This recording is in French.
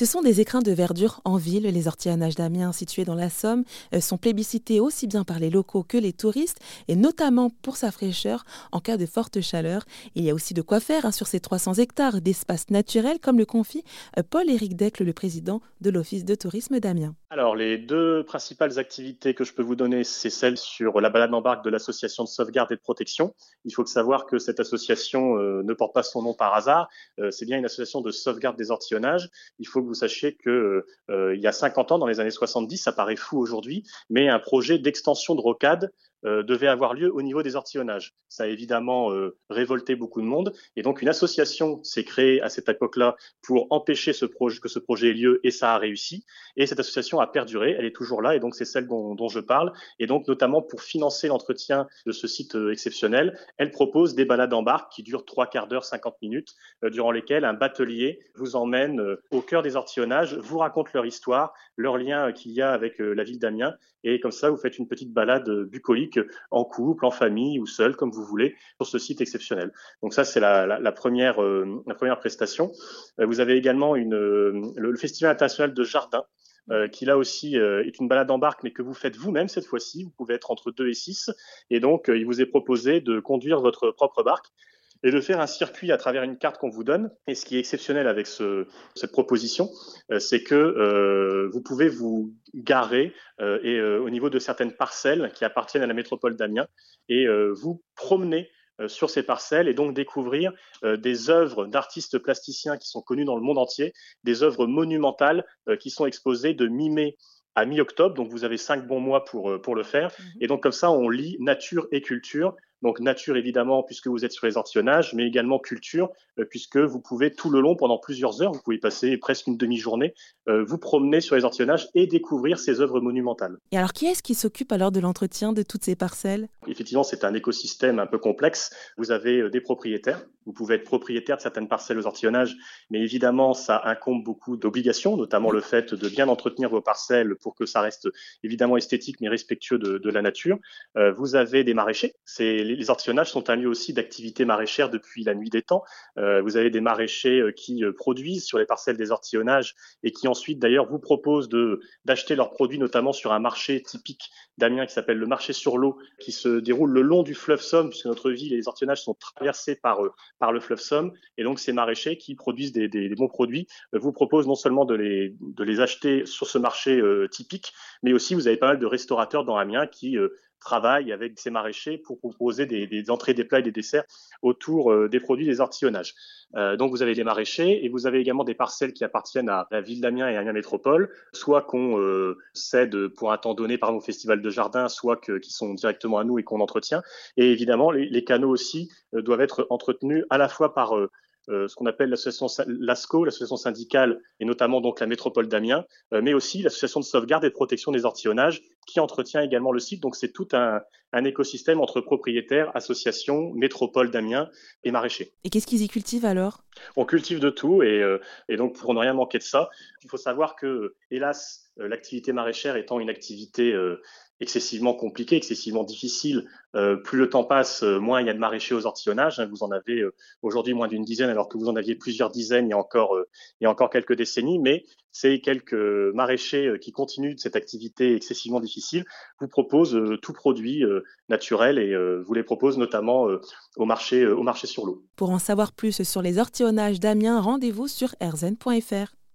Ce sont des écrins de verdure en ville. Les nage d'Amiens, situés dans la Somme, euh, sont plébiscités aussi bien par les locaux que les touristes, et notamment pour sa fraîcheur en cas de forte chaleur. Il y a aussi de quoi faire hein, sur ces 300 hectares d'espace naturel, comme le confie euh, Paul-Éric Decle, le président de l'Office de tourisme d'Amiens. Alors, les deux principales activités que je peux vous donner, c'est celle sur la balade en barque de l'association de sauvegarde et de protection. Il faut savoir que cette association euh, ne porte pas son nom par hasard. c'est bien une association de sauvegarde des ortillonnages. Il faut vous sachiez que euh, il y a 50 ans, dans les années 70, ça paraît fou aujourd'hui, mais un projet d'extension de rocade euh, devait avoir lieu au niveau des ortillonnages. Ça a évidemment euh, révolté beaucoup de monde, et donc une association s'est créée à cette époque-là pour empêcher ce que ce projet ait lieu, et ça a réussi. Et cette association a perduré, elle est toujours là, et donc c'est celle dont, dont, je parle. Et donc notamment pour financer l'entretien de ce site euh, exceptionnel, elle propose des balades en barque qui durent trois quarts d'heure, 50 minutes, durant lesquelles un batelier vous emmène au cœur des ortillonnages, vous raconte leur histoire, leur lien qu'il y a avec la ville d'Amiens, et comme ça vous faites une petite balade bucolique en couple, en famille ou seul, comme vous voulez, sur ce site exceptionnel. Donc ça, c'est la, première, euh, la première prestation. Euh, vous avez également une, euh, le, Festival international de jardin, qui là aussi est une balade en barque, mais que vous faites vous-même cette fois-ci. Vous pouvez être entre 2 et 6. Et donc, il vous est proposé de conduire votre propre barque et de faire un circuit à travers une carte qu'on vous donne. Et ce qui est exceptionnel avec ce, cette proposition, euh, c'est que euh, vous pouvez vous garer euh, et au niveau de certaines parcelles qui appartiennent à la métropole d'Amiens et vous promener sur ces parcelles et donc découvrir des œuvres d'artistes plasticiens qui sont connus dans le monde entier, des œuvres monumentales qui sont exposées de mi-mai à mi-octobre. Donc vous avez cinq bons mois pour, pour le faire. Mmh et donc comme ça, on lit nature et culture donc nature évidemment puisque vous êtes sur les ortillonnages, mais également culture euh, puisque vous pouvez tout le long pendant plusieurs heures, vous pouvez passer presque une demi-journée, euh, vous promener sur les ortillonnages et découvrir ces œuvres monumentales. Et alors qui est-ce qui s'occupe alors de l'entretien de toutes ces parcelles? Effectivement, c'est un écosystème un peu complexe. Vous avez euh, des propriétaires, vous pouvez être propriétaire de certaines parcelles aux ortillonnages, mais évidemment ça incombe beaucoup d'obligations, notamment le fait de bien entretenir vos parcelles pour que ça reste évidemment esthétique mais respectueux de, de la nature. vous avez des maraîchers, c'est les ortillonnages sont un lieu aussi d'activité maraîchère depuis la nuit des temps. Euh, vous avez des maraîchers euh, qui euh, produisent sur les parcelles des ortillonnages et qui ensuite d'ailleurs vous proposent d'acheter leurs produits notamment sur un marché typique d'Amiens qui s'appelle le marché sur l'eau qui se déroule le long du fleuve Somme puisque notre ville et les ortillonnages sont traversés par par le fleuve Somme et donc ces maraîchers qui produisent des, des, bons produits vous proposent non seulement de les de les acheter sur ce marché typique mais aussi vous avez pas mal de restaurateurs dans Amiens qui travaille avec ces maraîchers pour proposer des, des, entrées, des plats et des desserts autour euh, des produits des ortillonnages. Euh, donc vous avez des maraîchers et vous avez également des parcelles qui appartiennent à la ville d'Amiens et à Amiens Métropole, soit qu'on euh, cède pour un temps donné par exemple au festival de jardin, soit que, qui sont directement à nous et qu'on entretient. Et évidemment, les, les canaux aussi doivent être entretenus à la fois par euh, ce qu'on appelle l'association LASCO, l'association syndicale, et notamment donc la métropole d'Amiens, euh, mais aussi l'association de sauvegarde et de protection des ortillonnages, qui entretient également le site. Donc c'est tout un, écosystème entre propriétaires, associations, métropole d'Amiens et maraîchers. Et qu'est-ce qu'ils y cultivent alors? On cultive de tout, et, euh, et, donc pour ne rien manquer de ça, il faut savoir que, hélas, l'activité maraîchère étant une activité excessivement compliqué, excessivement difficile. Euh, plus le temps passe, euh, moins il y a de maraîchers aux ortillonnages. Hein. Vous en avez euh, aujourd'hui moins d'une dizaine, alors que vous en aviez plusieurs dizaines il y a encore, il y a encore quelques décennies. Mais ces quelques maraîchers qui continuent de cette activité excessivement difficile vous proposent tout produit naturel et vous les proposent notamment au marché, au marché sur l'eau. Pour en savoir plus sur les ortillonnages d'Amiens, rendez-vous sur erzen.fr.